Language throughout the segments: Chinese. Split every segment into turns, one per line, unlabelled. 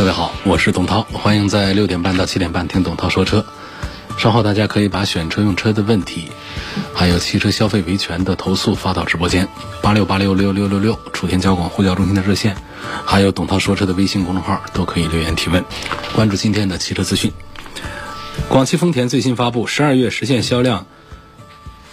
各位好，我是董涛，欢迎在六点半到七点半听董涛说车。稍后大家可以把选车用车的问题，还有汽车消费维权的投诉发到直播间八六八六六六六六，楚天交广呼叫中心的热线，还有董涛说车的微信公众号都可以留言提问。关注今天的汽车资讯，广汽丰田最新发布十二月实现销量。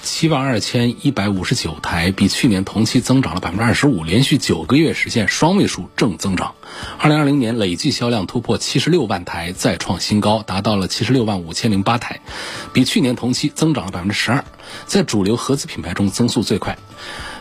七万二千一百五十九台，比去年同期增长了百分之二十五，连续九个月实现双位数正增长。二零二零年累计销量突破七十六万台，再创新高，达到了七十六万五千零八台，比去年同期增长了百分之十二，在主流合资品牌中增速最快。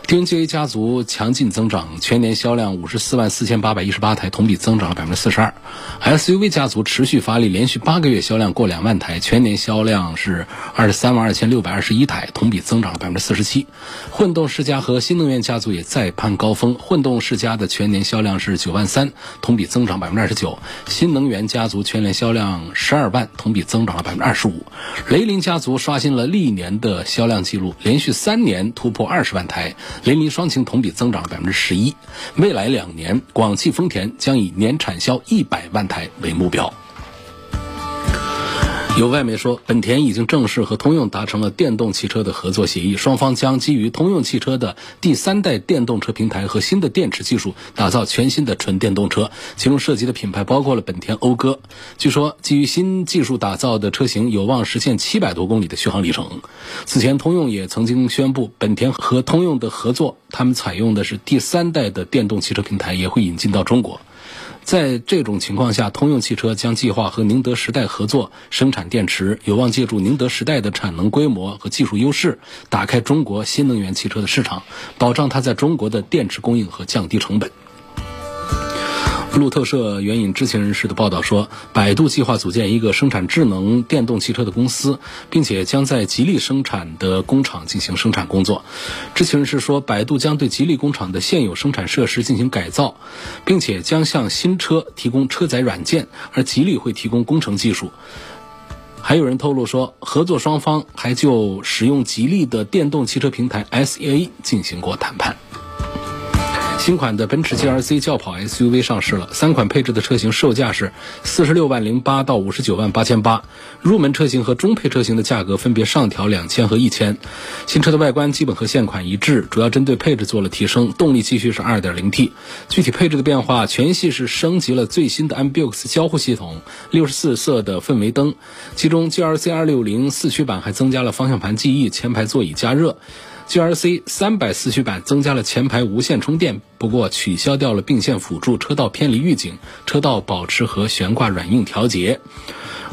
DNGA 家族强劲增长，全年销量五十四万四千八百一十八台，同比增长了百分之四十二。SUV 家族持续发力，连续八个月销量过两万台，全年销量是二十三万二千六百二十一台，同比增长了百分之四十七。混动世家和新能源家族也再攀高峰，混动世家的全年销量是九万三，同比增长百分之二十九；新能源家族全年销量十二万，同比增长了百分之二十五。雷凌家族刷新了历年的销量记录，连续三年突破二十万台。雷凌双擎同比增长了百分之十一，未来两年，广汽丰田将以年产销一百万台为目标。有外媒说，本田已经正式和通用达成了电动汽车的合作协议，双方将基于通用汽车的第三代电动车平台和新的电池技术，打造全新的纯电动车，其中涉及的品牌包括了本田讴歌。据说，基于新技术打造的车型有望实现七百多公里的续航里程。此前，通用也曾经宣布，本田和通用的合作，他们采用的是第三代的电动汽车平台，也会引进到中国。在这种情况下，通用汽车将计划和宁德时代合作生产电池，有望借助宁德时代的产能规模和技术优势，打开中国新能源汽车的市场，保障它在中国的电池供应和降低成本。路透社援引知情人士的报道说，百度计划组建一个生产智能电动汽车的公司，并且将在吉利生产的工厂进行生产工作。知情人士说，百度将对吉利工厂的现有生产设施进行改造，并且将向新车提供车载软件，而吉利会提供工程技术。还有人透露说，合作双方还就使用吉利的电动汽车平台 SEA 进行过谈判。新款的奔驰 GLC 轿跑 SUV 上市了，三款配置的车型售价是四十六万零八到五十九万八千八，入门车型和中配车型的价格分别上调两千和一千。新车的外观基本和现款一致，主要针对配置做了提升，动力继续是 2.0T。具体配置的变化，全系是升级了最新的 MBUX 交互系统，六十四色的氛围灯，其中 GLC 260四驱版还增加了方向盘记忆、前排座椅加热。GLC 三百四驱版增加了前排无线充电，不过取消掉了并线辅助、车道偏离预警、车道保持和悬挂软硬调节。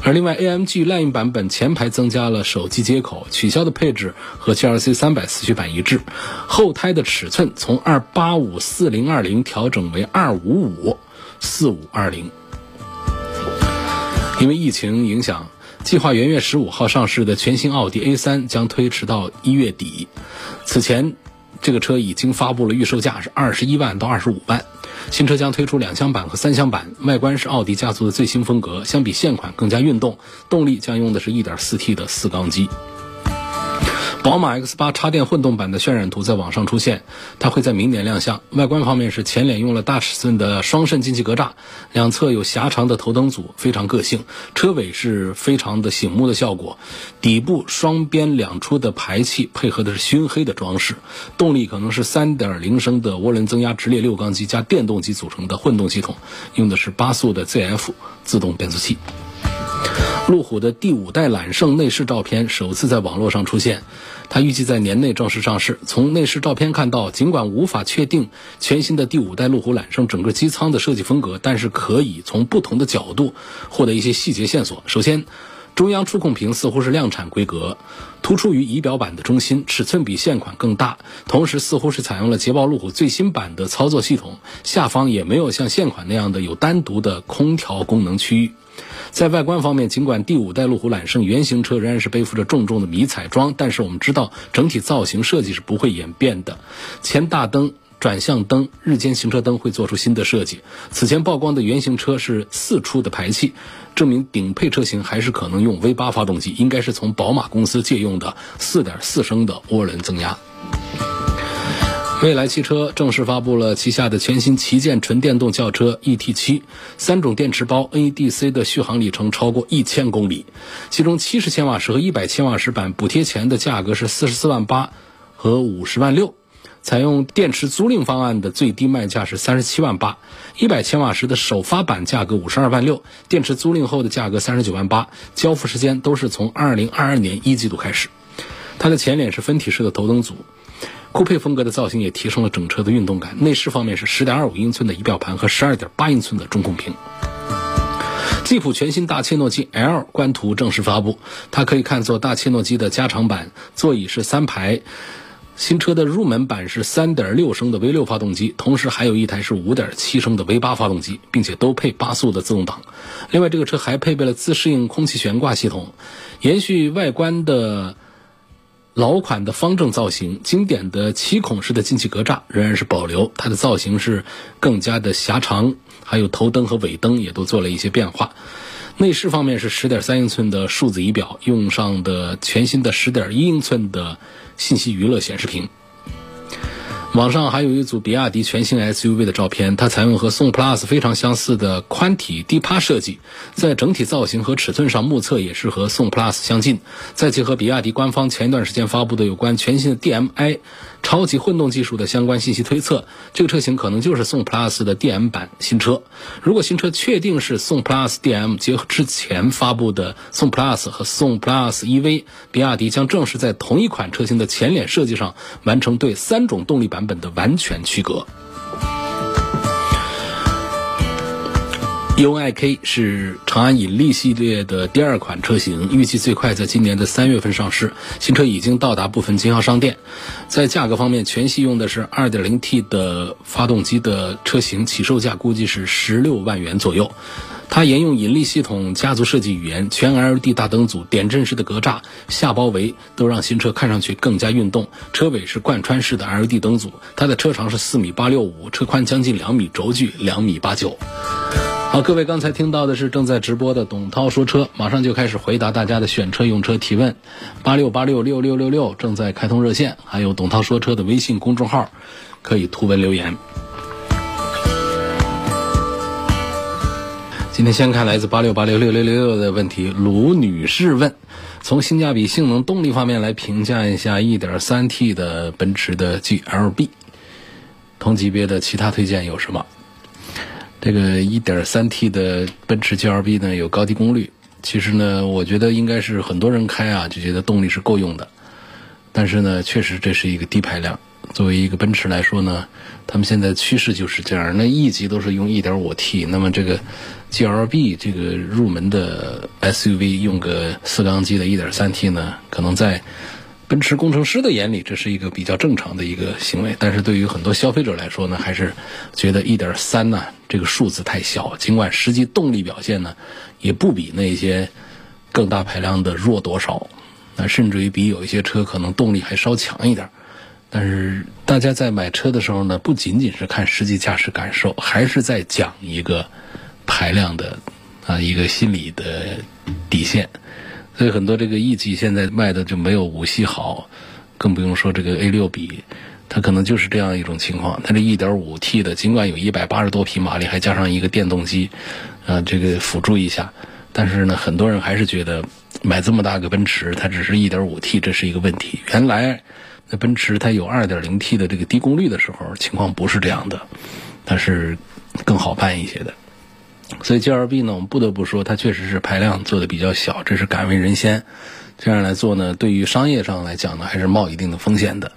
而另外，AMG Line 版本前排增加了手机接口，取消的配置和 GLC 三百四驱版一致。后胎的尺寸从二八五四零二零调整为二五五四五二零。因为疫情影响。计划元月十五号上市的全新奥迪 A3 将推迟到一月底。此前，这个车已经发布了预售价是二十一万到二十五万。新车将推出两厢版和三厢版，外观是奥迪家族的最新风格，相比现款更加运动。动力将用的是一点四 T 的四缸机。宝马 X8 插电混动版的渲染图在网上出现，它会在明年亮相。外观方面是前脸用了大尺寸的双肾进气格栅，两侧有狭长的头灯组，非常个性。车尾是非常的醒目的效果，底部双边两出的排气配合的是熏黑的装饰。动力可能是3.0升的涡轮增压直列六缸机加电动机组成的混动系统，用的是八速的 ZF 自动变速器。路虎的第五代揽胜内饰照片首次在网络上出现，它预计在年内正式上市。从内饰照片看到，尽管无法确定全新的第五代路虎揽胜整个机舱的设计风格，但是可以从不同的角度获得一些细节线索。首先，中央触控屏似乎是量产规格，突出于仪表板的中心，尺寸比现款更大，同时似乎是采用了捷豹路虎最新版的操作系统，下方也没有像现款那样的有单独的空调功能区域。在外观方面，尽管第五代路虎揽胜原型车仍然是背负着重重的迷彩装，但是我们知道整体造型设计是不会演变的，前大灯。转向灯、日间行车灯会做出新的设计。此前曝光的原型车是四出的排气，证明顶配车型还是可能用 V8 发动机，应该是从宝马公司借用的4.4升的涡轮增压。蔚来汽车正式发布了旗下的全新旗舰纯电动轿车 ET7，三种电池包，NEDC 的续航里程超过一千公里，其中70千瓦时和100千瓦时版补贴前的价格是44万八和50万六。采用电池租赁方案的最低卖价是三十七万八，一百千瓦时的首发版价格五十二万六，电池租赁后的价格三十九万八，交付时间都是从二零二二年一季度开始。它的前脸是分体式的头灯组，酷配风格的造型也提升了整车的运动感。内饰方面是十点二五英寸的仪表盘和十二点八英寸的中控屏。吉普全新大切诺基 L 官图正式发布，它可以看作大切诺基的加长版，座椅是三排。新车的入门版是3.6升的 V6 发动机，同时还有一台是5.7升的 V8 发动机，并且都配八速的自动挡。另外，这个车还配备了自适应空气悬挂系统，延续外观的老款的方正造型，经典的七孔式的进气格栅仍然是保留，它的造型是更加的狭长，还有头灯和尾灯也都做了一些变化。内饰方面是十点三英寸的数字仪表，用上的全新的十点一英寸的。信息娱乐显示屏。网上还有一组比亚迪全新 SUV 的照片，它采用和宋 PLUS 非常相似的宽体低趴设计，在整体造型和尺寸上目测也是和宋 PLUS 相近。再结合比亚迪官方前一段时间发布的有关全新的 DMI。超级混动技术的相关信息推测，这个车型可能就是宋 PLUS 的 DM 版新车。如果新车确定是宋 PLUS DM，结合之前发布的宋 PLUS 和宋 PLUS EV，比亚迪将正式在同一款车型的前脸设计上完成对三种动力版本的完全区隔。UiK 是长安引力系列的第二款车型，预计最快在今年的三月份上市。新车已经到达部分经销商店。在价格方面，全系用的是 2.0T 的发动机的车型，起售价估计是十六万元左右。它沿用引力系统家族设计语言，全 LED 大灯组、点阵式的格栅、下包围都让新车看上去更加运动。车尾是贯穿式的 LED 灯组，它的车长是四米八六五，车宽将近两米，轴距两米八九。好，各位刚才听到的是正在直播的董涛说车，马上就开始回答大家的选车用车提问，八六八六六六六六正在开通热线，还有董涛说车的微信公众号，可以图文留言。今天先看来自八六八六六六六六的问题，卢女士问：从性价比、性能、动力方面来评价一下 1.3T 的奔驰的 GLB，同级别的其他推荐有什么？这个 1.3T 的奔驰 GLB 呢，有高低功率。其实呢，我觉得应该是很多人开啊，就觉得动力是够用的。但是呢，确实这是一个低排量。作为一个奔驰来说呢，他们现在趋势就是这样。那 E 级都是用 1.5T，那么这个 GLB 这个入门的 SUV 用个四缸机的 1.3T 呢，可能在。奔驰工程师的眼里，这是一个比较正常的一个行为，但是对于很多消费者来说呢，还是觉得一点三呢这个数字太小。尽管实际动力表现呢，也不比那些更大排量的弱多少，那甚至于比有一些车可能动力还稍强一点。但是大家在买车的时候呢，不仅仅是看实际驾驶感受，还是在讲一个排量的啊一个心理的底线。所以很多这个 E 级现在卖的就没有五系好，更不用说这个 A 六比，它可能就是这样一种情况。它这一点五 T 的，尽管有一百八十多匹马力，还加上一个电动机，啊，这个辅助一下，但是呢，很多人还是觉得买这么大个奔驰，它只是一点五 T，这是一个问题。原来那奔驰它有二点零 T 的这个低功率的时候，情况不是这样的，它是更好办一些的。所以 G L B 呢，我们不得不说，它确实是排量做的比较小，这是敢为人先。这样来做呢，对于商业上来讲呢，还是冒一定的风险的。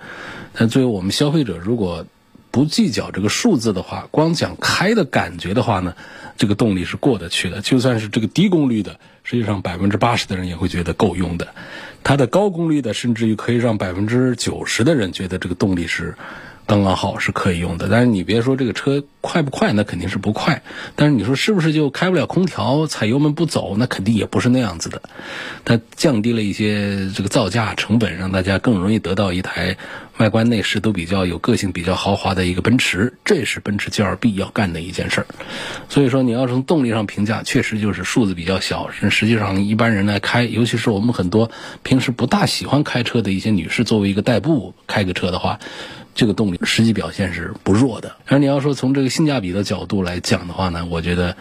但作为我们消费者，如果不计较这个数字的话，光讲开的感觉的话呢，这个动力是过得去的。就算是这个低功率的，实际上百分之八十的人也会觉得够用的。它的高功率的，甚至于可以让百分之九十的人觉得这个动力是。刚刚好是可以用的，但是你别说这个车快不快，那肯定是不快。但是你说是不是就开不了空调，踩油门不走，那肯定也不是那样子的。它降低了一些这个造价成本，让大家更容易得到一台外观内饰都比较有个性、比较豪华的一个奔驰。这是奔驰 G2B 要干的一件事儿。所以说，你要从动力上评价，确实就是数字比较小。实际上，一般人来开，尤其是我们很多平时不大喜欢开车的一些女士，作为一个代步开个车的话。这个动力实际表现是不弱的，而你要说从这个性价比的角度来讲的话呢，我觉得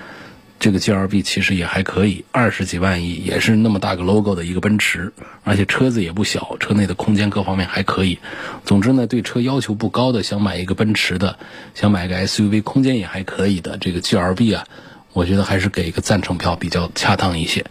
这个 G L B 其实也还可以，二十几万亿也是那么大个 logo 的一个奔驰，而且车子也不小，车内的空间各方面还可以。总之呢，对车要求不高的，想买一个奔驰的，想买个 SUV，空间也还可以的这个 G L B 啊。我觉得还是给一个赞成票比较恰当一些，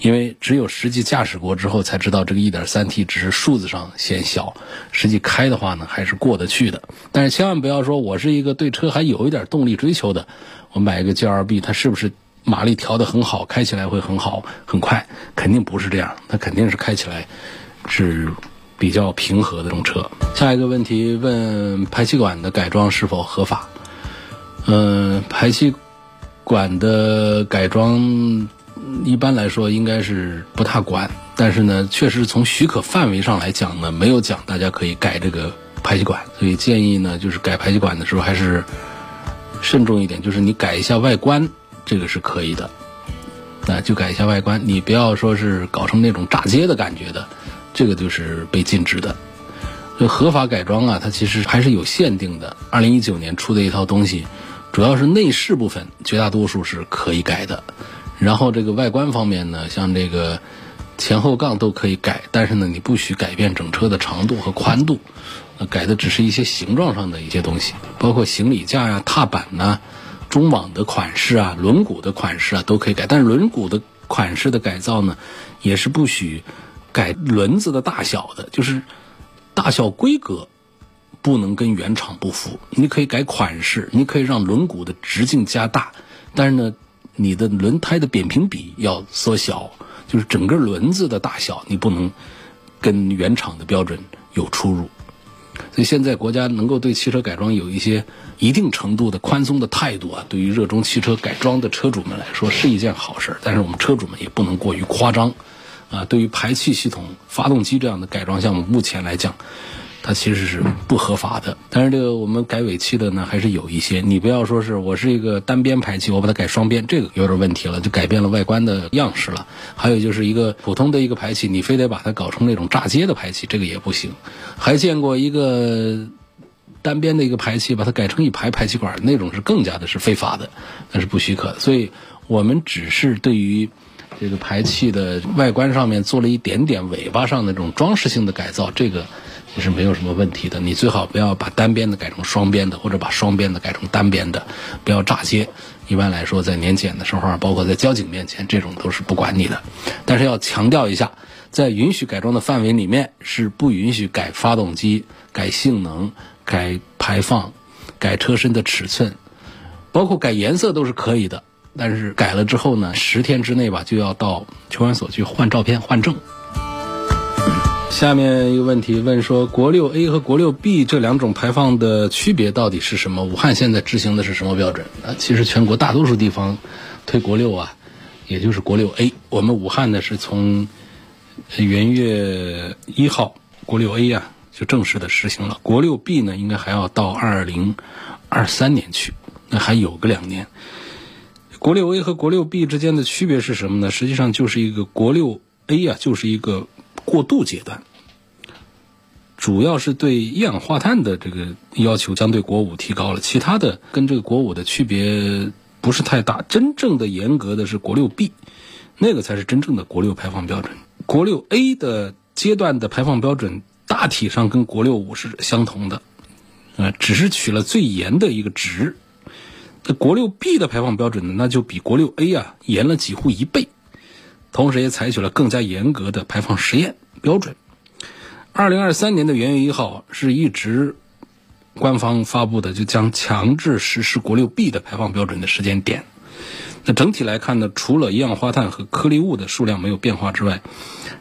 因为只有实际驾驶过之后才知道这个 1.3T 只是数字上显小，实际开的话呢还是过得去的。但是千万不要说我是一个对车还有一点动力追求的，我买一个 G L B 它是不是马力调得很好，开起来会很好很快？肯定不是这样，它肯定是开起来是比较平和的这种车。下一个问题问排气管的改装是否合法？嗯，排气。管的改装，一般来说应该是不太管，但是呢，确实从许可范围上来讲呢，没有讲大家可以改这个排气管，所以建议呢，就是改排气管的时候还是慎重一点，就是你改一下外观，这个是可以的，那就改一下外观，你不要说是搞成那种炸街的感觉的，这个就是被禁止的。这合法改装啊，它其实还是有限定的，二零一九年出的一套东西。主要是内饰部分，绝大多数是可以改的。然后这个外观方面呢，像这个前后杠都可以改，但是呢，你不许改变整车的长度和宽度，改的只是一些形状上的一些东西，包括行李架呀、踏板呐、中网的款式啊、轮毂的款式啊都可以改。但是轮毂的款式的改造呢，也是不许改轮子的大小的，就是大小规格。不能跟原厂不符，你可以改款式，你可以让轮毂的直径加大，但是呢，你的轮胎的扁平比要缩小，就是整个轮子的大小你不能跟原厂的标准有出入。所以现在国家能够对汽车改装有一些一定程度的宽松的态度啊，对于热衷汽车改装的车主们来说是一件好事。但是我们车主们也不能过于夸张啊。对于排气系统、发动机这样的改装项目，目前来讲。它其实是不合法的，但是这个我们改尾气的呢，还是有一些。你不要说是我是一个单边排气，我把它改双边，这个有点问题了，就改变了外观的样式了。还有就是一个普通的一个排气，你非得把它搞成那种炸街的排气，这个也不行。还见过一个单边的一个排气，把它改成一排排气管，那种是更加的是非法的，那是不许可。所以我们只是对于这个排气的外观上面做了一点点尾巴上的这种装饰性的改造，这个。也是没有什么问题的。你最好不要把单边的改成双边的，或者把双边的改成单边的，不要炸街。一般来说，在年检的时候，包括在交警面前，这种都是不管你的。但是要强调一下，在允许改装的范围里面，是不允许改发动机、改性能、改排放、改车身的尺寸，包括改颜色都是可以的。但是改了之后呢，十天之内吧，就要到车管所去换照片、换证。下面一个问题问说，国六 A 和国六 B 这两种排放的区别到底是什么？武汉现在执行的是什么标准？啊，其实全国大多数地方推国六啊，也就是国六 A。我们武汉呢是从元月一号国六 A 啊就正式的实行了，国六 B 呢应该还要到二零二三年去，那还有个两年。国六 A 和国六 B 之间的区别是什么呢？实际上就是一个国六 A 啊，就是一个。过渡阶段，主要是对一氧化碳的这个要求将对国五提高了，其他的跟这个国五的区别不是太大。真正的严格的是国六 B，那个才是真正的国六排放标准。国六 A 的阶段的排放标准大体上跟国六五是相同的，呃，只是取了最严的一个值。那国六 B 的排放标准呢，那就比国六 A 啊严了几乎一倍。同时也采取了更加严格的排放实验标准。二零二三年的元月一号是一直官方发布的就将强制实施国六 B 的排放标准的时间点。那整体来看呢，除了一氧化碳和颗粒物的数量没有变化之外，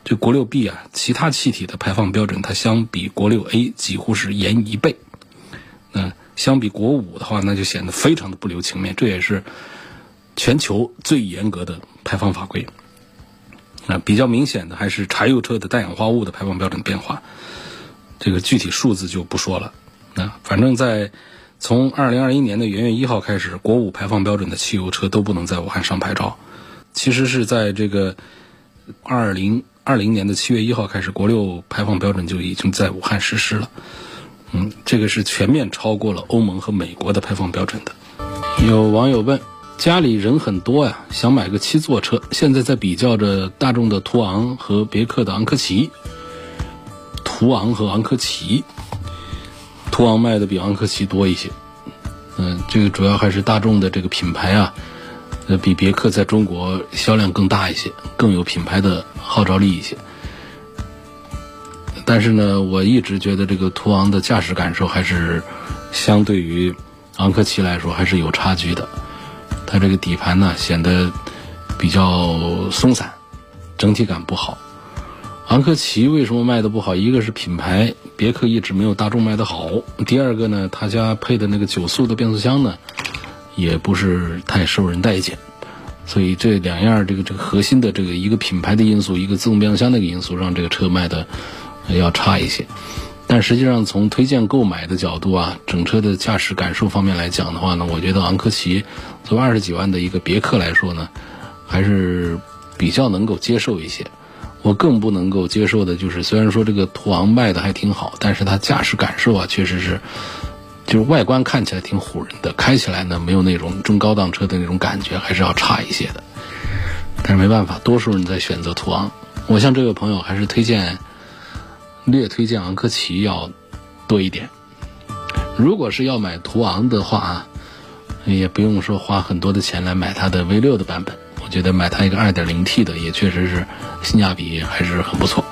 这国六 B 啊，其他气体的排放标准它相比国六 A 几乎是严一倍。那相比国五的话，那就显得非常的不留情面。这也是全球最严格的排放法规。啊，比较明显的还是柴油车的氮氧化物的排放标准变化。这个具体数字就不说了。那反正，在从二零二一年的元月一号开始，国五排放标准的汽油车都不能在武汉上牌照。其实是在这个二零二零年的七月一号开始，国六排放标准就已经在武汉实施了。嗯，这个是全面超过了欧盟和美国的排放标准的。有网友问：家里人很多呀，想买个七座车，现在在比较着大众的途昂和别克的昂科旗。途昂和昂科旗，途昂卖的比昂科旗多一些。嗯，这个主要还是大众的这个品牌啊，呃，比别克在中国销量更大一些，更有品牌的号召力一些。但是呢，我一直觉得这个途昂的驾驶感受还是相对于昂科旗来说还是有差距的。它这个底盘呢显得比较松散，整体感不好。昂科旗为什么卖的不好？一个是品牌，别克一直没有大众卖的好；第二个呢，他家配的那个九速的变速箱呢，也不是太受人待见。所以这两样这个这个核心的这个一个品牌的因素，一个自动变速箱那个因素，让这个车卖的。要差一些，但实际上从推荐购买的角度啊，整车的驾驶感受方面来讲的话呢，我觉得昂科旗作为二十几万的一个别克来说呢，还是比较能够接受一些。我更不能够接受的就是，虽然说这个途昂卖的还挺好，但是它驾驶感受啊，确实是就是外观看起来挺唬人的，开起来呢没有那种中高档车的那种感觉，还是要差一些的。但是没办法，多数人在选择途昂。我像这位朋友还是推荐。略推荐昂科旗要多一点。如果是要买途昂的话啊，也不用说花很多的钱来买它的 V 六的版本。我觉得买它一个 2.0T 的也确实是性价比还是很不错。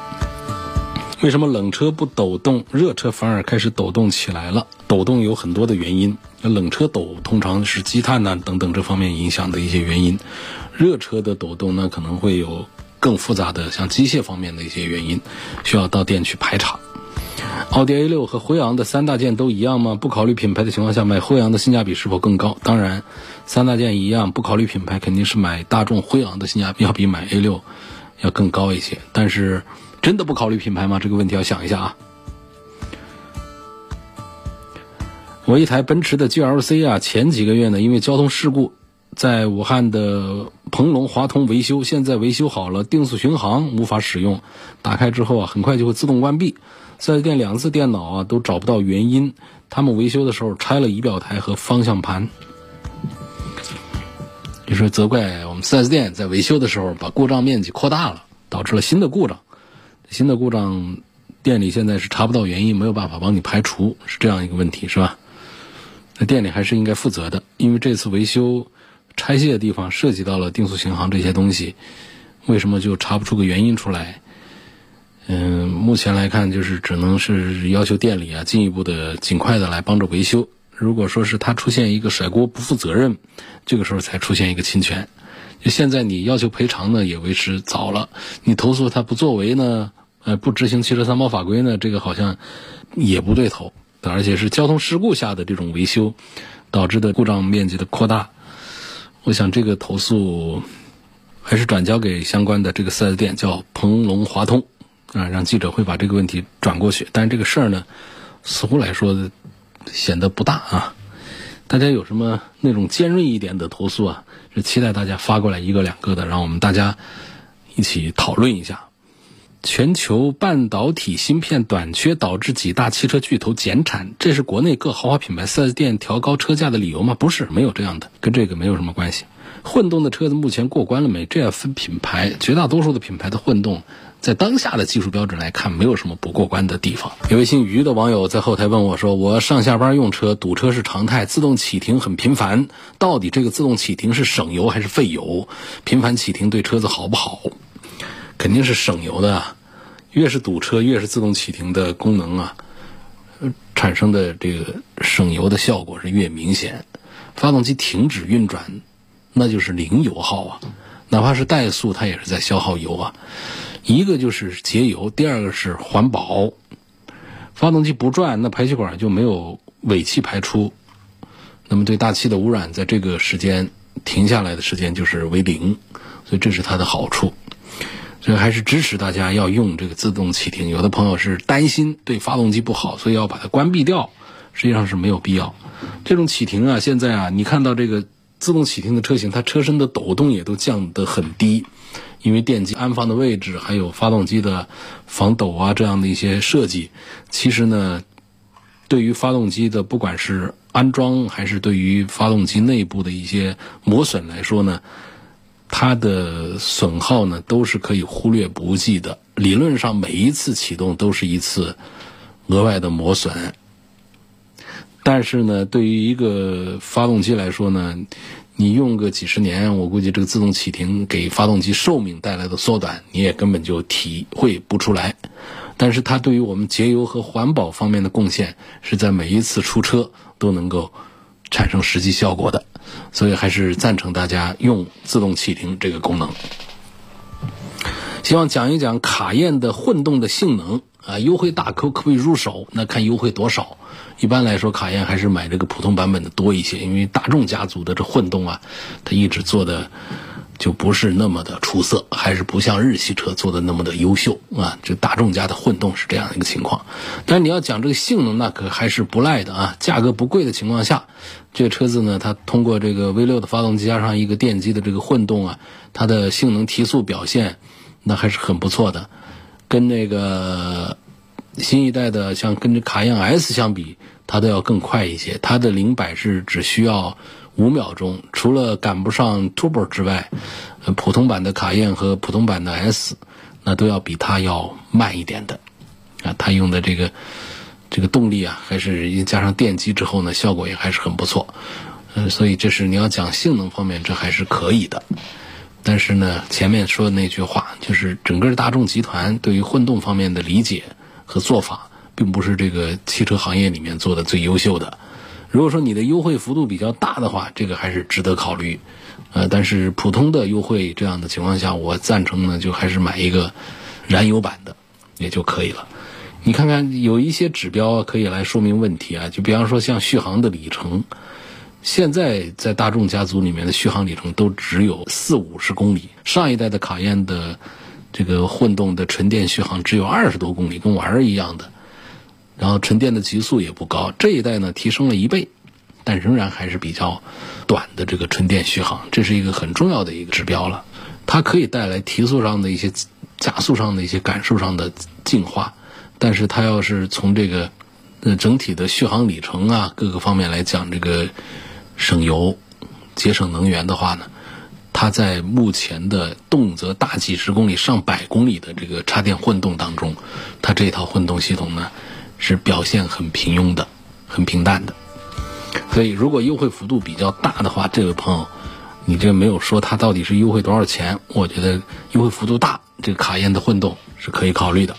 为什么冷车不抖动，热车反而开始抖动起来了？抖动有很多的原因。冷车抖通常是积碳呐等等这方面影响的一些原因。热车的抖动呢可能会有。更复杂的像机械方面的一些原因，需要到店去排查。奥迪 A 六和辉昂的三大件都一样吗？不考虑品牌的情况下，买辉昂的性价比是否更高？当然，三大件一样，不考虑品牌，肯定是买大众辉昂的性价比要比买 A 六要更高一些。但是，真的不考虑品牌吗？这个问题要想一下啊。我一台奔驰的 GLC 啊，前几个月呢，因为交通事故。在武汉的鹏龙华通维修，现在维修好了，定速巡航无法使用。打开之后啊，很快就会自动关闭。四 S 店两次电脑啊都找不到原因，他们维修的时候拆了仪表台和方向盘。就说责怪我们四 S 店在维修的时候把故障面积扩大了，导致了新的故障。新的故障，店里现在是查不到原因，没有办法帮你排除，是这样一个问题，是吧？那店里还是应该负责的，因为这次维修。拆卸的地方涉及到了定速巡航这些东西，为什么就查不出个原因出来？嗯，目前来看就是只能是要求店里啊进一步的尽快的来帮着维修。如果说是他出现一个甩锅不负责任，这个时候才出现一个侵权。就现在你要求赔偿呢也为时早了，你投诉他不作为呢，呃不执行汽车三包法规呢，这个好像也不对头。而且是交通事故下的这种维修导致的故障面积的扩大。我想这个投诉还是转交给相关的这个四 S 店，叫鹏龙华通啊，让记者会把这个问题转过去。但是这个事儿呢，似乎来说显得不大啊。大家有什么那种尖锐一点的投诉啊？是期待大家发过来一个两个的，让我们大家一起讨论一下。全球半导体芯片短缺导致几大汽车巨头减产，这是国内各豪华品牌 4S 店调高车价的理由吗？不是，没有这样的，跟这个没有什么关系。混动的车子目前过关了没？这要分品牌，绝大多数的品牌的混动，在当下的技术标准来看，没有什么不过关的地方。有位姓于的网友在后台问我说：“我上下班用车，堵车是常态，自动启停很频繁，到底这个自动启停是省油还是费油？频繁启停对车子好不好？”肯定是省油的啊，越是堵车，越是自动启停的功能啊，产生的这个省油的效果是越明显。发动机停止运转，那就是零油耗啊，哪怕是怠速，它也是在消耗油啊。一个就是节油，第二个是环保。发动机不转，那排气管就没有尾气排出，那么对大气的污染，在这个时间停下来的时间就是为零，所以这是它的好处。所以还是支持大家要用这个自动启停。有的朋友是担心对发动机不好，所以要把它关闭掉，实际上是没有必要。这种启停啊，现在啊，你看到这个自动启停的车型，它车身的抖动也都降得很低。因为电机安放的位置，还有发动机的防抖啊这样的一些设计，其实呢，对于发动机的不管是安装还是对于发动机内部的一些磨损来说呢，它的损耗呢都是可以忽略不计的。理论上每一次启动都是一次额外的磨损，但是呢，对于一个发动机来说呢。你用个几十年，我估计这个自动启停给发动机寿命带来的缩短，你也根本就体会不出来。但是它对于我们节油和环保方面的贡献，是在每一次出车都能够产生实际效果的。所以还是赞成大家用自动启停这个功能。希望讲一讲卡宴的混动的性能啊，优惠大可可不可以入手？那看优惠多少。一般来说，卡宴还是买这个普通版本的多一些，因为大众家族的这混动啊，它一直做的就不是那么的出色，还是不像日系车做的那么的优秀啊。这大众家的混动是这样一个情况。但你要讲这个性能，那可还是不赖的啊。价格不贵的情况下，这个车子呢，它通过这个 V6 的发动机加上一个电机的这个混动啊，它的性能提速表现那还是很不错的，跟那个。新一代的像跟这卡宴 S 相比，它都要更快一些。它的零百是只需要五秒钟，除了赶不上 Turbo 之外，普通版的卡宴和普通版的 S，那都要比它要慢一点的。啊，它用的这个这个动力啊，还是加上电机之后呢，效果也还是很不错。嗯，所以这是你要讲性能方面，这还是可以的。但是呢，前面说的那句话，就是整个大众集团对于混动方面的理解。和做法并不是这个汽车行业里面做的最优秀的。如果说你的优惠幅度比较大的话，这个还是值得考虑。呃，但是普通的优惠这样的情况下，我赞成呢，就还是买一个燃油版的也就可以了。你看看有一些指标可以来说明问题啊，就比方说像续航的里程，现在在大众家族里面的续航里程都只有四五十公里，上一代的卡宴的。这个混动的纯电续航只有二十多公里，跟玩儿一样的。然后纯电的极速也不高，这一代呢提升了一倍，但仍然还是比较短的这个纯电续航，这是一个很重要的一个指标了。它可以带来提速上的一些、加速上的一些感受上的进化，但是它要是从这个呃整体的续航里程啊各个方面来讲，这个省油、节省能源的话呢？它在目前的动辄大几十公里、上百公里的这个插电混动当中，它这套混动系统呢是表现很平庸的、很平淡的。所以，如果优惠幅度比较大的话，这位朋友，你这没有说它到底是优惠多少钱？我觉得优惠幅度大，这个卡宴的混动是可以考虑的。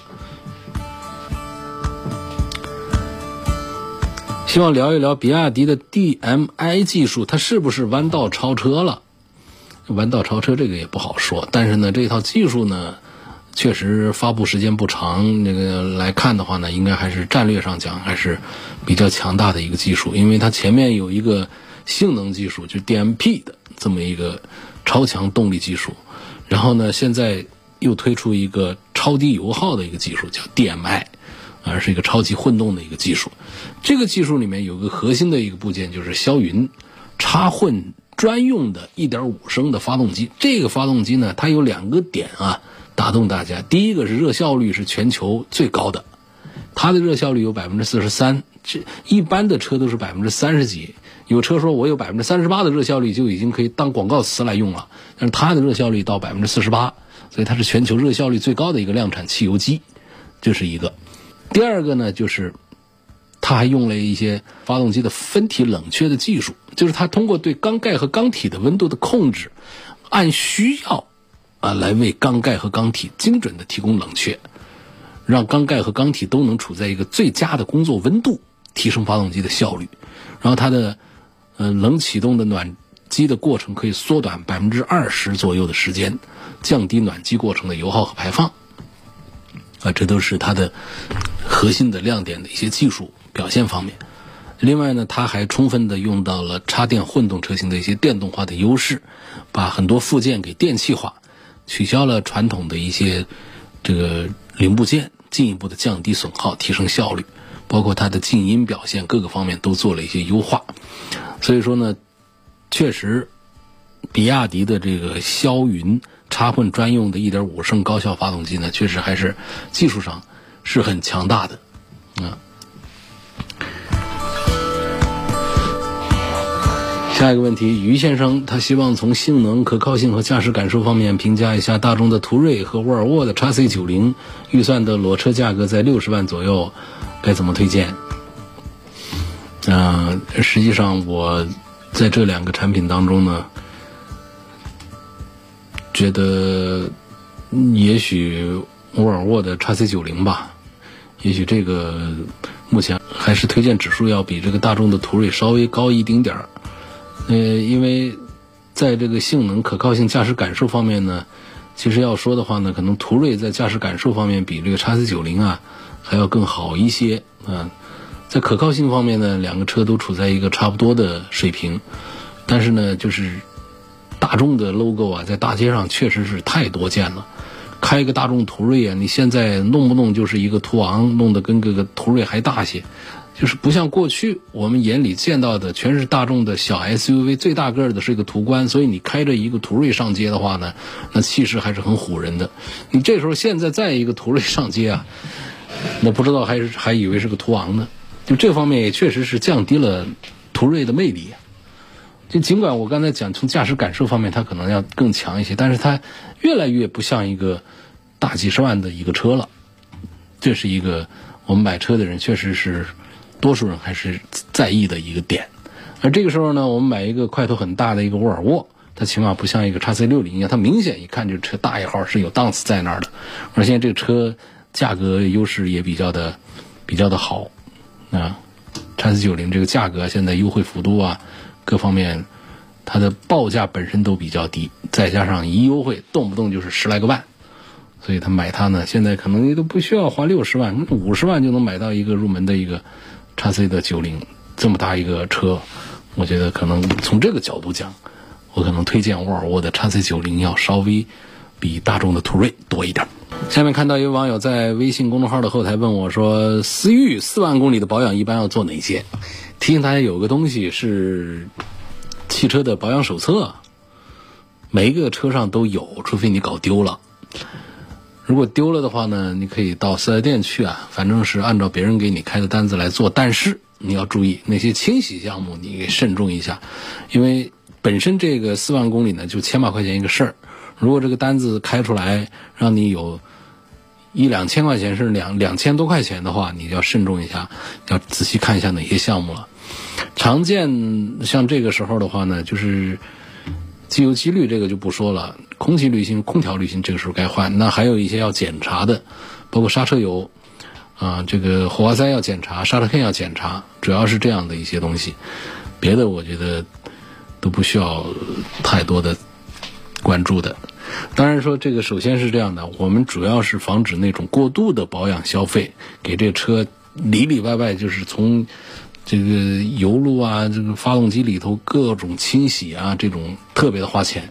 希望聊一聊比亚迪的 DMI 技术，它是不是弯道超车了？弯道超车这个也不好说，但是呢，这套技术呢，确实发布时间不长。那个来看的话呢，应该还是战略上讲还是比较强大的一个技术，因为它前面有一个性能技术，就 DMP 的这么一个超强动力技术，然后呢，现在又推出一个超低油耗的一个技术，叫 DMI，而是一个超级混动的一个技术。这个技术里面有个核心的一个部件，就是霄云插混。专用的1.5升的发动机，这个发动机呢，它有两个点啊，打动大家。第一个是热效率是全球最高的，它的热效率有百分之四十三，这一般的车都是百分之三十几。有车说我有百分之三十八的热效率就已经可以当广告词来用了，但是它的热效率到百分之四十八，所以它是全球热效率最高的一个量产汽油机，这是一个。第二个呢，就是。它还用了一些发动机的分体冷却的技术，就是它通过对缸盖和缸体的温度的控制，按需要啊来为缸盖和缸体精准的提供冷却。让缸盖和缸体都能处在一个最佳的工作温度，提升发动机的效率。然后它的呃冷启动的暖机的过程可以缩短百分之二十左右的时间，降低暖机过程的油耗和排放。啊，这都是它的核心的亮点的一些技术表现方面。另外呢，它还充分的用到了插电混动车型的一些电动化的优势，把很多附件给电气化，取消了传统的一些这个零部件，进一步的降低损耗，提升效率，包括它的静音表现各个方面都做了一些优化。所以说呢，确实，比亚迪的这个霄云插混专用的1.5升高效发动机呢，确实还是技术上是很强大的，啊。下一个问题，于先生他希望从性能、可靠性和驾驶感受方面评价一下大众的途锐和沃尔沃的 x C 九零，预算的裸车价格在六十万左右，该怎么推荐？嗯，实际上我在这两个产品当中呢，觉得也许沃尔沃的 x C 九零吧，也许这个目前还是推荐指数要比这个大众的途锐稍微高一丁点儿。呃，因为在这个性能、可靠性、驾驶感受方面呢，其实要说的话呢，可能途锐在驾驶感受方面比这个叉 C 九零啊还要更好一些啊。在可靠性方面呢，两个车都处在一个差不多的水平，但是呢，就是大众的 logo 啊，在大街上确实是太多见了。开一个大众途锐啊，你现在弄不弄就是一个途昂，弄得跟这个途锐还大些。就是不像过去我们眼里见到的全是大众的小 SUV，最大个的是一个途观，所以你开着一个途锐上街的话呢，那气势还是很唬人的。你这时候现在再一个途锐上街啊，那不知道还是还以为是个途昂呢。就这方面也确实是降低了途锐的魅力。就尽管我刚才讲从驾驶感受方面它可能要更强一些，但是它越来越不像一个大几十万的一个车了。这是一个我们买车的人确实是。多数人还是在意的一个点，而这个时候呢，我们买一个块头很大的一个沃尔沃，它起码不像一个叉 C 六零一样，它明显一看这车大一号是有档次在那儿的。而现在这个车价格优势也比较的比较的好啊，叉 C 九零这个价格现在优惠幅度啊，各方面它的报价本身都比较低，再加上一优惠动不动就是十来个万。所以他买它呢，现在可能都不需要花六十万，五十万就能买到一个入门的一个叉 C 的九零，这么大一个车，我觉得可能从这个角度讲，我可能推荐沃尔沃的叉 C 九零要稍微比大众的途锐多一点。下面看到一位网友在微信公众号的后台问我说：“思域四万公里的保养一般要做哪些？”提醒大家有个东西是汽车的保养手册，每一个车上都有，除非你搞丢了。如果丢了的话呢，你可以到四 S 店去啊，反正是按照别人给你开的单子来做。但是你要注意那些清洗项目，你给慎重一下，因为本身这个四万公里呢就千把块钱一个事儿。如果这个单子开出来让你有一两千块钱，是两两千多块钱的话，你要慎重一下，要仔细看一下哪些项目了。常见像这个时候的话呢，就是。机油机滤这个就不说了，空气滤芯、空调滤芯这个时候该换。那还有一些要检查的，包括刹车油，啊，这个火花塞要检查，刹车片要检查，主要是这样的一些东西。别的我觉得都不需要太多的关注的。当然说这个首先是这样的，我们主要是防止那种过度的保养消费，给这车里里外外就是从。这个油路啊，这个发动机里头各种清洗啊，这种特别的花钱。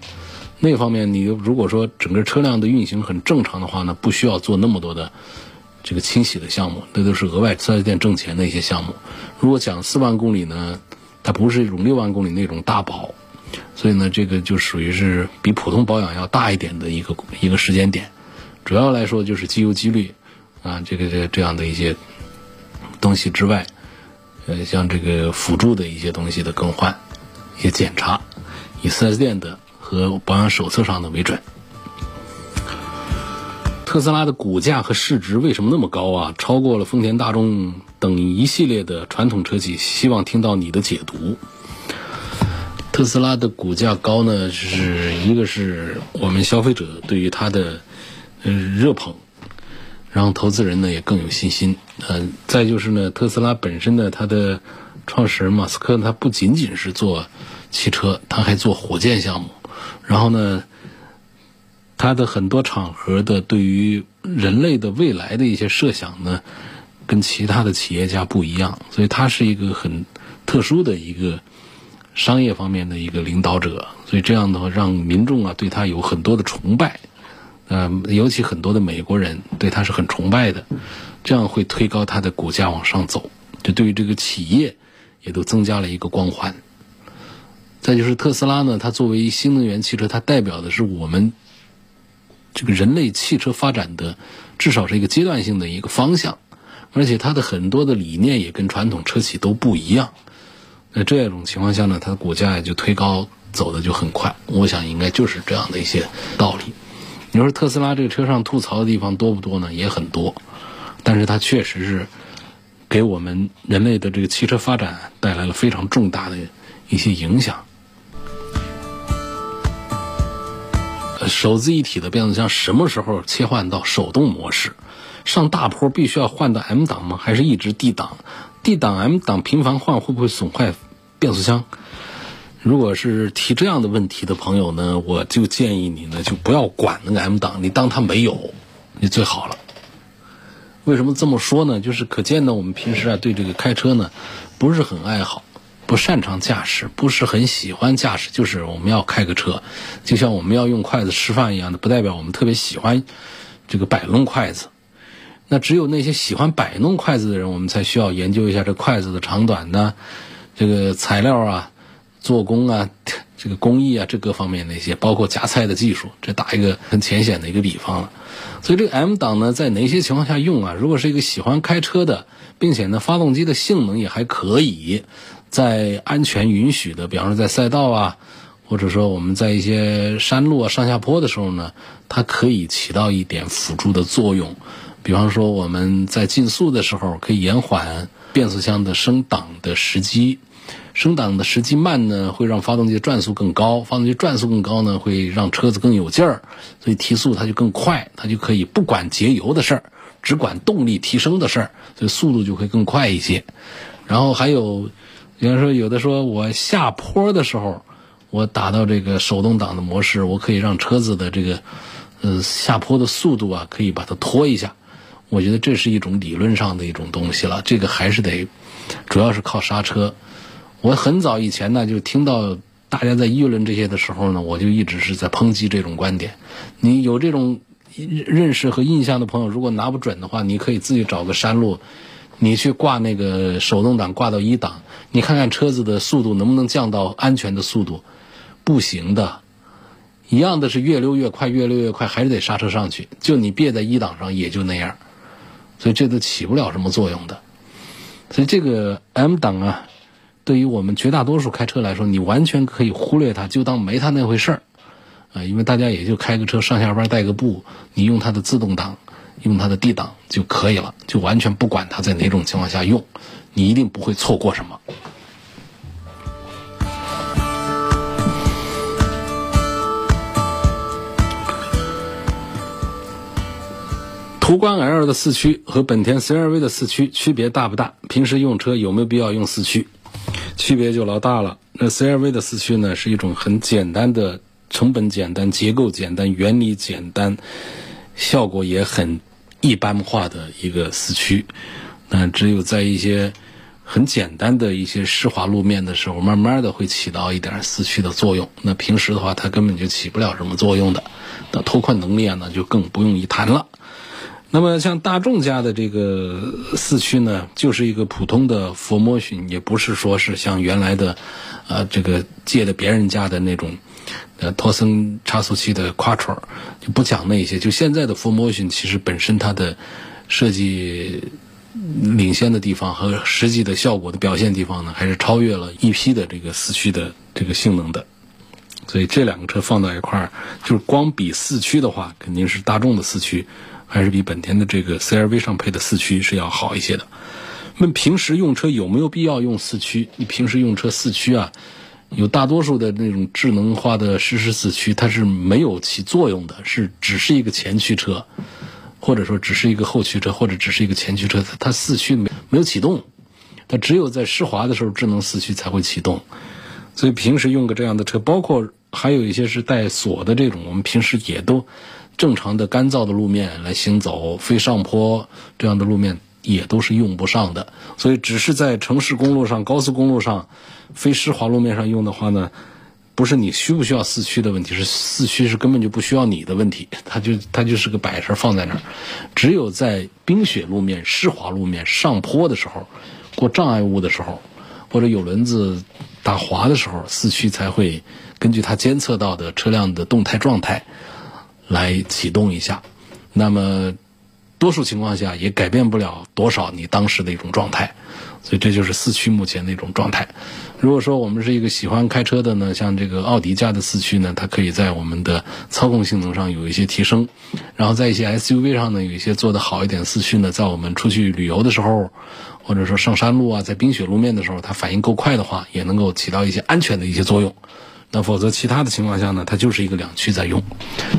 那方面，你如果说整个车辆的运行很正常的话呢，不需要做那么多的这个清洗的项目，那都是额外四 S 店挣钱的一些项目。如果讲四万公里呢，它不是一种六万公里那种大保，所以呢，这个就属于是比普通保养要大一点的一个一个时间点。主要来说就是机油机滤啊，这个这这样的一些东西之外。呃，像这个辅助的一些东西的更换、一些检查，以 4S 店的和保养手册上的为准。特斯拉的股价和市值为什么那么高啊？超过了丰田、大众等一系列的传统车企。希望听到你的解读。特斯拉的股价高呢，是一个是我们消费者对于它的呃热捧，然后投资人呢也更有信心。呃，再就是呢，特斯拉本身呢，它的创始人马斯克他不仅仅是做汽车，他还做火箭项目。然后呢，他的很多场合的对于人类的未来的一些设想呢，跟其他的企业家不一样，所以他是一个很特殊的一个商业方面的一个领导者。所以这样的话，让民众啊对他有很多的崇拜，呃，尤其很多的美国人对他是很崇拜的，这样会推高他的股价往上走，这对于这个企业也都增加了一个光环。再就是特斯拉呢，它作为新能源汽车，它代表的是我们这个人类汽车发展的至少是一个阶段性的一个方向，而且它的很多的理念也跟传统车企都不一样。那这种情况下呢，它的股价也就推高走的就很快。我想应该就是这样的一些道理。你说特斯拉这个车上吐槽的地方多不多呢？也很多，但是它确实是给我们人类的这个汽车发展带来了非常重大的一些影响。手自一体的变速箱什么时候切换到手动模式？上大坡必须要换到 M 档吗？还是一直 D 档？D 档 M 档频繁换会不会损坏变速箱？如果是提这样的问题的朋友呢，我就建议你呢就不要管那个 M 档，你当它没有，你最好了。为什么这么说呢？就是可见呢，我们平时啊对这个开车呢不是很爱好。不擅长驾驶，不是很喜欢驾驶，就是我们要开个车，就像我们要用筷子吃饭一样的，不代表我们特别喜欢这个摆弄筷子。那只有那些喜欢摆弄筷子的人，我们才需要研究一下这筷子的长短呢，这个材料啊、做工啊、这个工艺啊，这各方面那些，包括夹菜的技术，这打一个很浅显的一个比方了。所以这个 M 档呢，在哪些情况下用啊？如果是一个喜欢开车的，并且呢，发动机的性能也还可以。在安全允许的，比方说在赛道啊，或者说我们在一些山路啊、上下坡的时候呢，它可以起到一点辅助的作用。比方说我们在竞速的时候，可以延缓变速箱的升档的时机。升档的时机慢呢，会让发动机的转速更高；发动机转速更高呢，会让车子更有劲儿，所以提速它就更快，它就可以不管节油的事儿，只管动力提升的事儿，所以速度就会更快一些。然后还有。比方说，有的说我下坡的时候，我打到这个手动挡的模式，我可以让车子的这个，呃，下坡的速度啊，可以把它拖一下。我觉得这是一种理论上的一种东西了。这个还是得，主要是靠刹车。我很早以前呢，就听到大家在议论这些的时候呢，我就一直是在抨击这种观点。你有这种认识和印象的朋友，如果拿不准的话，你可以自己找个山路。你去挂那个手动挡挂到一档，你看看车子的速度能不能降到安全的速度？不行的，一样的是越溜越快，越溜越快，还是得刹车上去。就你别在一档上，也就那样，所以这都起不了什么作用的。所以这个 M 档啊，对于我们绝大多数开车来说，你完全可以忽略它，就当没它那回事儿啊。因为大家也就开个车上下班带个步，你用它的自动挡。用它的 D 档就可以了，就完全不管它在哪种情况下用，你一定不会错过什么。途观 L 的四驱和本田 CR-V 的四驱区别大不大？平时用车有没有必要用四驱？区别就老大了。那 CR-V 的四驱呢，是一种很简单的、成本简单、结构简单、原理简单。效果也很一般化的一个四驱，那只有在一些很简单的一些湿滑路面的时候，慢慢的会起到一点四驱的作用。那平时的话，它根本就起不了什么作用的。那脱困能力啊，那就更不用一谈了。那么像大众家的这个四驱呢，就是一个普通的佛摩逊，也不是说是像原来的，呃，这个借的别人家的那种。呃，托森差速器的 Quattro 就不讲那些，就现在的 Full Motion 其实本身它的设计领先的地方和实际的效果的表现地方呢，还是超越了一批的这个四驱的这个性能的。所以这两个车放到一块儿，就是光比四驱的话，肯定是大众的四驱还是比本田的这个 CR-V 上配的四驱是要好一些的。问平时用车有没有必要用四驱？你平时用车四驱啊？有大多数的那种智能化的实时四驱，它是没有起作用的，是只是一个前驱车，或者说只是一个后驱车，或者只是一个前驱车，它它四驱没没有启动，它只有在湿滑的时候智能四驱才会启动。所以平时用个这样的车，包括还有一些是带锁的这种，我们平时也都正常的干燥的路面来行走，非上坡这样的路面也都是用不上的。所以只是在城市公路上、高速公路上、非湿滑路面上用的话呢。不是你需不需要四驱的问题，是四驱是根本就不需要你的问题，它就它就是个摆设放在那儿。只有在冰雪路面、湿滑路面、上坡的时候，过障碍物的时候，或者有轮子打滑的时候，四驱才会根据它监测到的车辆的动态状态来启动一下。那么多数情况下也改变不了多少你当时的一种状态，所以这就是四驱目前的一种状态。如果说我们是一个喜欢开车的呢，像这个奥迪家的四驱呢，它可以在我们的操控性能上有一些提升，然后在一些 SUV 上呢有一些做得好一点四驱呢，在我们出去旅游的时候，或者说上山路啊，在冰雪路面的时候，它反应够快的话，也能够起到一些安全的一些作用。那否则其他的情况下呢，它就是一个两驱在用，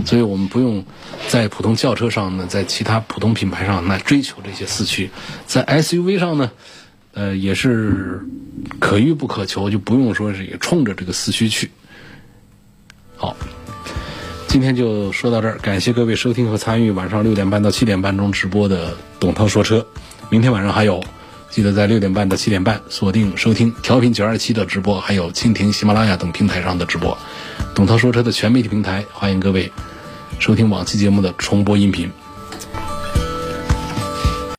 所以我们不用在普通轿车上呢，在其他普通品牌上来追求这些四驱，在 SUV 上呢。呃，也是可遇不可求，就不用说是也冲着这个四驱去。好，今天就说到这儿，感谢各位收听和参与晚上六点半到七点半钟直播的董涛说车。明天晚上还有，记得在六点半到七点半锁定收听调频九二七的直播，还有蜻蜓、喜马拉雅等平台上的直播。董涛说车的全媒体平台，欢迎各位收听往期节目的重播音频。